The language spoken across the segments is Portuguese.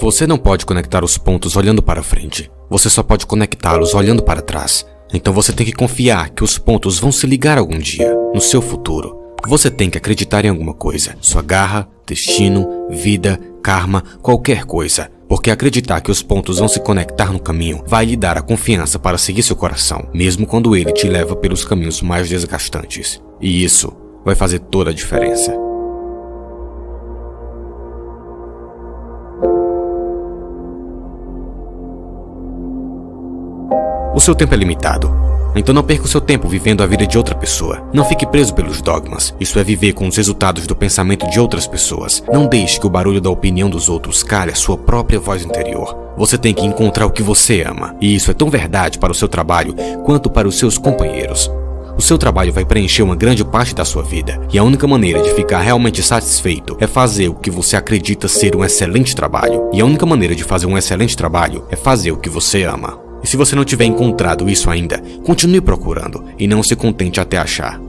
Você não pode conectar os pontos olhando para frente. Você só pode conectá-los olhando para trás. Então você tem que confiar que os pontos vão se ligar algum dia, no seu futuro. Você tem que acreditar em alguma coisa. Sua garra, destino, vida, karma, qualquer coisa. Porque acreditar que os pontos vão se conectar no caminho vai lhe dar a confiança para seguir seu coração, mesmo quando ele te leva pelos caminhos mais desgastantes. E isso vai fazer toda a diferença. O seu tempo é limitado. Então não perca o seu tempo vivendo a vida de outra pessoa. Não fique preso pelos dogmas. Isso é viver com os resultados do pensamento de outras pessoas. Não deixe que o barulho da opinião dos outros cale a sua própria voz interior. Você tem que encontrar o que você ama. E isso é tão verdade para o seu trabalho quanto para os seus companheiros. O seu trabalho vai preencher uma grande parte da sua vida, e a única maneira de ficar realmente satisfeito é fazer o que você acredita ser um excelente trabalho. E a única maneira de fazer um excelente trabalho é fazer o que você ama. E se você não tiver encontrado isso ainda, continue procurando e não se contente até achar.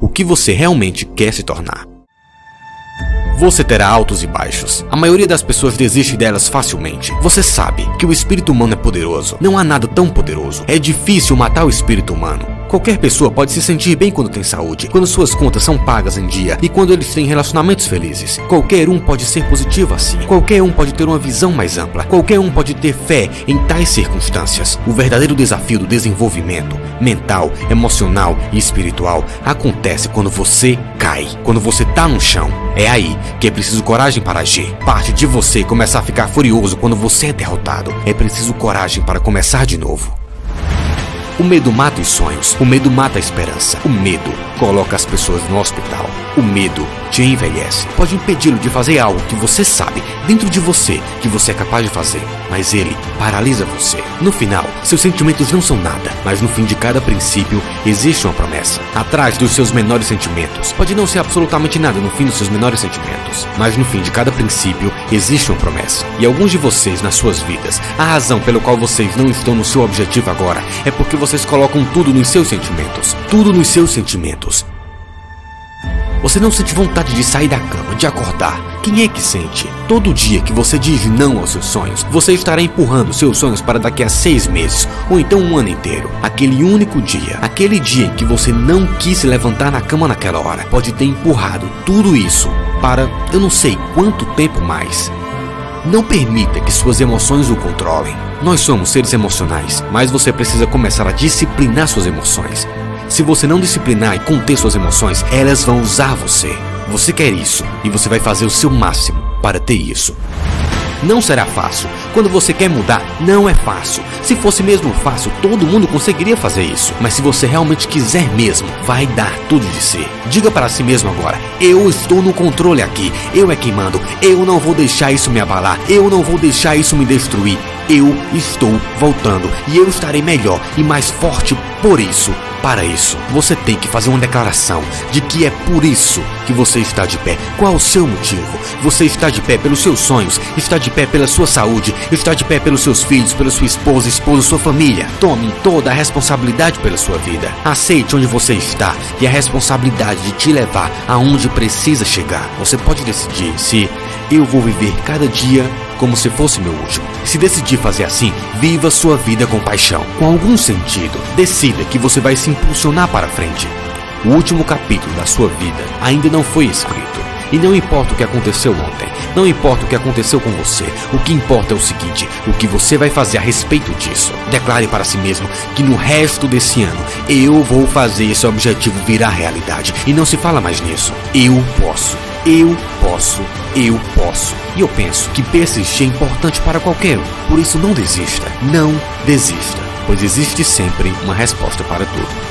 O que você realmente quer se tornar. Você terá altos e baixos. A maioria das pessoas desiste delas facilmente. Você sabe que o espírito humano é poderoso. Não há nada tão poderoso. É difícil matar o espírito humano. Qualquer pessoa pode se sentir bem quando tem saúde, quando suas contas são pagas em dia e quando eles têm relacionamentos felizes. Qualquer um pode ser positivo assim. Qualquer um pode ter uma visão mais ampla. Qualquer um pode ter fé em tais circunstâncias. O verdadeiro desafio do desenvolvimento mental, emocional e espiritual acontece quando você cai, quando você tá no chão. É aí que é preciso coragem para agir. Parte de você começar a ficar furioso quando você é derrotado. É preciso coragem para começar de novo. O medo mata os sonhos, o medo mata a esperança. O medo coloca as pessoas no hospital. O medo te envelhece. Pode impedi-lo de fazer algo que você sabe dentro de você que você é capaz de fazer, mas ele paralisa você. No final, seus sentimentos não são nada, mas no fim de cada princípio existe uma promessa. Atrás dos seus menores sentimentos, pode não ser absolutamente nada no fim dos seus menores sentimentos, mas no fim de cada princípio existe uma promessa. E alguns de vocês nas suas vidas, a razão pelo qual vocês não estão no seu objetivo agora é porque vocês colocam tudo nos seus sentimentos. Tudo nos seus sentimentos. Você não sente vontade de sair da cama, de acordar. Quem é que sente? Todo dia que você diz não aos seus sonhos, você estará empurrando seus sonhos para daqui a seis meses ou então um ano inteiro. Aquele único dia, aquele dia em que você não quis se levantar na cama naquela hora, pode ter empurrado tudo isso para eu não sei quanto tempo mais. Não permita que suas emoções o controlem. Nós somos seres emocionais, mas você precisa começar a disciplinar suas emoções. Se você não disciplinar e conter suas emoções, elas vão usar você. Você quer isso e você vai fazer o seu máximo para ter isso. Não será fácil. Quando você quer mudar, não é fácil. Se fosse mesmo fácil, todo mundo conseguiria fazer isso. Mas se você realmente quiser mesmo, vai dar tudo de si. Diga para si mesmo agora: eu estou no controle aqui. Eu é quem mando. Eu não vou deixar isso me abalar. Eu não vou deixar isso me destruir. Eu estou voltando e eu estarei melhor e mais forte por isso. Para isso, você tem que fazer uma declaração de que é por isso que você está de pé. Qual o seu motivo? Você está de pé pelos seus sonhos, está de pé pela sua saúde, está de pé pelos seus filhos, pela sua esposa, esposo, sua família. Tome toda a responsabilidade pela sua vida. Aceite onde você está e a responsabilidade de te levar aonde precisa chegar. Você pode decidir se eu vou viver cada dia como se fosse meu último. Se decidir fazer assim, viva sua vida com paixão, com algum sentido. Decida que você vai se impulsionar para frente. O último capítulo da sua vida ainda não foi escrito. E não importa o que aconteceu ontem, não importa o que aconteceu com você, o que importa é o seguinte: o que você vai fazer a respeito disso. Declare para si mesmo que no resto desse ano eu vou fazer esse objetivo virar realidade. E não se fala mais nisso. Eu posso. Eu posso, eu posso. E eu penso que persistir é importante para qualquer um. Por isso não desista, não desista, pois existe sempre uma resposta para tudo.